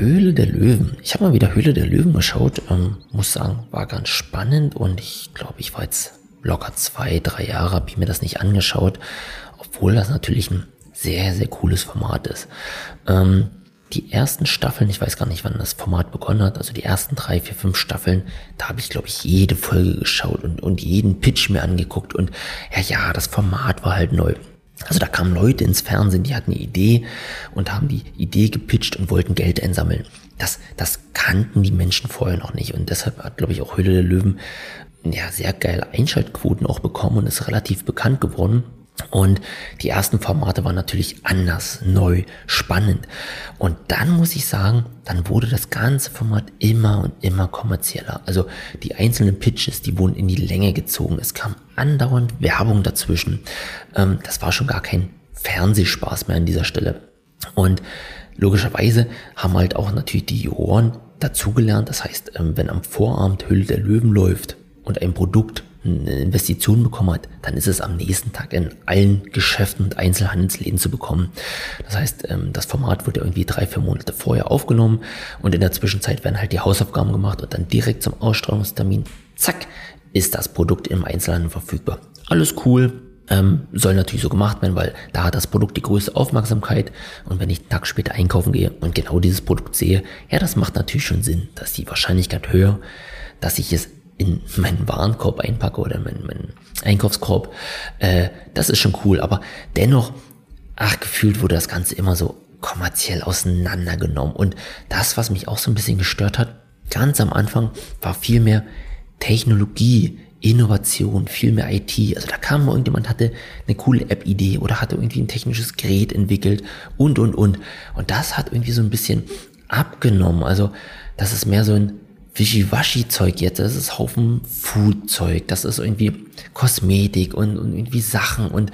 Höhle der Löwen. Ich habe mal wieder Höhle der Löwen geschaut. Ähm, muss sagen, war ganz spannend und ich glaube, ich war jetzt locker zwei, drei Jahre, habe ich mir das nicht angeschaut, obwohl das natürlich ein sehr, sehr cooles Format ist. Ähm, die ersten Staffeln, ich weiß gar nicht, wann das Format begonnen hat, also die ersten drei, vier, fünf Staffeln, da habe ich, glaube ich, jede Folge geschaut und, und jeden Pitch mir angeguckt und ja, ja, das Format war halt neu. Also da kamen Leute ins Fernsehen, die hatten eine Idee und haben die Idee gepitcht und wollten Geld einsammeln. Das, das kannten die Menschen vorher noch nicht und deshalb hat, glaube ich, auch Höhle der Löwen ja sehr geile Einschaltquoten auch bekommen und ist relativ bekannt geworden. Und die ersten Formate waren natürlich anders, neu, spannend. Und dann muss ich sagen, dann wurde das ganze Format immer und immer kommerzieller. Also die einzelnen Pitches, die wurden in die Länge gezogen. Es kam andauernd Werbung dazwischen. Ähm, das war schon gar kein Fernsehspaß mehr an dieser Stelle. Und logischerweise haben halt auch natürlich die Juroren dazugelernt. Das heißt, ähm, wenn am Vorabend Hülle der Löwen läuft und ein Produkt eine Investition bekommen hat, dann ist es am nächsten Tag in allen Geschäften und Einzelhandelsläden zu bekommen. Das heißt, ähm, das Format wurde irgendwie drei, vier Monate vorher aufgenommen und in der Zwischenzeit werden halt die Hausaufgaben gemacht und dann direkt zum Ausstrahlungstermin, zack, ist das Produkt im Einzelhandel verfügbar. Alles cool, ähm, soll natürlich so gemacht werden, weil da hat das Produkt die größte Aufmerksamkeit. Und wenn ich einen Tag später einkaufen gehe und genau dieses Produkt sehe, ja, das macht natürlich schon Sinn, dass die Wahrscheinlichkeit höher, dass ich es in meinen Warenkorb einpacke oder meinen, meinen Einkaufskorb, äh, das ist schon cool. Aber dennoch, ach, gefühlt wurde das Ganze immer so kommerziell auseinandergenommen. Und das, was mich auch so ein bisschen gestört hat, ganz am Anfang war viel mehr Technologie, Innovation, viel mehr IT. Also da kam irgendjemand, hatte eine coole App-Idee oder hatte irgendwie ein technisches Gerät entwickelt und, und, und. Und das hat irgendwie so ein bisschen abgenommen. Also das ist mehr so ein Wischiwaschi-Zeug jetzt, das ist Haufen Food-Zeug, das ist irgendwie Kosmetik und, und irgendwie Sachen und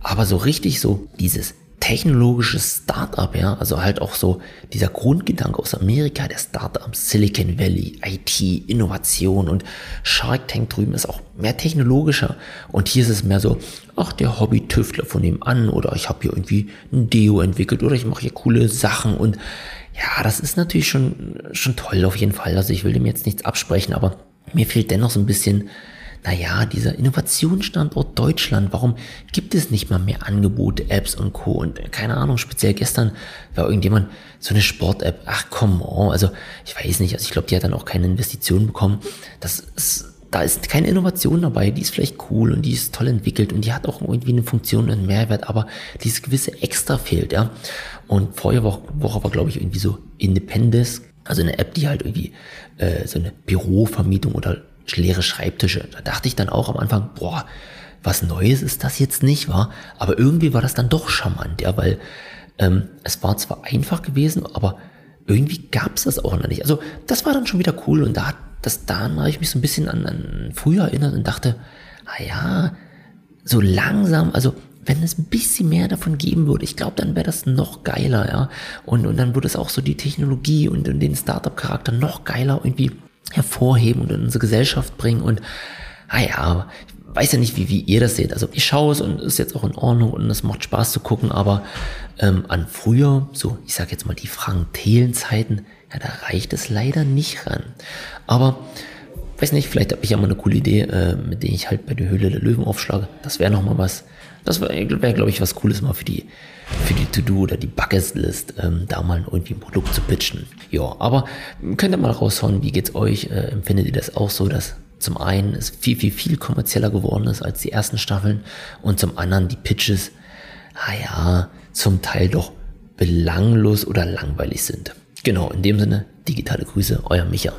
aber so richtig so dieses technologische Startup, ja, also halt auch so dieser Grundgedanke aus Amerika, der Startup Silicon Valley, IT, Innovation und Shark Tank drüben ist auch mehr technologischer. Und hier ist es mehr so, ach, der Hobby-Tüftler von dem an oder ich habe hier irgendwie ein Deo entwickelt oder ich mache hier coole Sachen und ja, das ist natürlich schon, schon toll auf jeden Fall. Also ich will dem jetzt nichts absprechen, aber mir fehlt dennoch so ein bisschen, naja, dieser Innovationsstandort Deutschland, warum gibt es nicht mal mehr Angebote, Apps und Co. Und keine Ahnung, speziell gestern war irgendjemand so eine Sport-App, ach komm, oh, also ich weiß nicht, also ich glaube, die hat dann auch keine Investitionen bekommen. Das ist, da ist keine Innovation dabei, die ist vielleicht cool und die ist toll entwickelt und die hat auch irgendwie eine Funktion und einen Mehrwert, aber dieses gewisse Extra fehlt, ja. Und vorher Woche, Woche war, glaube ich, irgendwie so Independence, also eine App, die halt irgendwie äh, so eine Bürovermietung oder leere Schreibtische. Da dachte ich dann auch am Anfang, boah, was Neues ist das jetzt nicht, war. Aber irgendwie war das dann doch charmant, ja, weil ähm, es war zwar einfach gewesen, aber irgendwie gab es das auch noch nicht. Also das war dann schon wieder cool und da hat das da habe ich mich so ein bisschen an, an früher erinnert und dachte, ah ja, so langsam, also wenn es ein bisschen mehr davon geben würde, ich glaube, dann wäre das noch geiler, ja. Und, und dann würde es auch so die Technologie und, und den Startup-Charakter noch geiler irgendwie hervorheben und in unsere Gesellschaft bringen. Und ah ja, weiß ja nicht, wie, wie ihr das seht. Also ich schaue es und ist jetzt auch in Ordnung und es macht Spaß zu gucken, aber ähm, an früher, so ich sage jetzt mal die Frank-Thelen-Zeiten, ja, da reicht es leider nicht ran. Aber weiß nicht, vielleicht habe ich ja mal eine coole Idee, äh, mit der ich halt bei der Höhle der Löwen aufschlage. Das wäre noch mal was. Das wäre, wär, glaube ich, was Cooles mal für die, für die To-Do oder die Bucketlist, ähm, da mal irgendwie ein Produkt zu pitchen. Ja, aber könnt ihr mal raushauen, wie geht's euch? Äh, empfindet ihr das auch so, dass zum einen es viel, viel, viel kommerzieller geworden ist als die ersten Staffeln und zum anderen die Pitches, ah ja, zum Teil doch belanglos oder langweilig sind. Genau, in dem Sinne, digitale Grüße, euer Micha.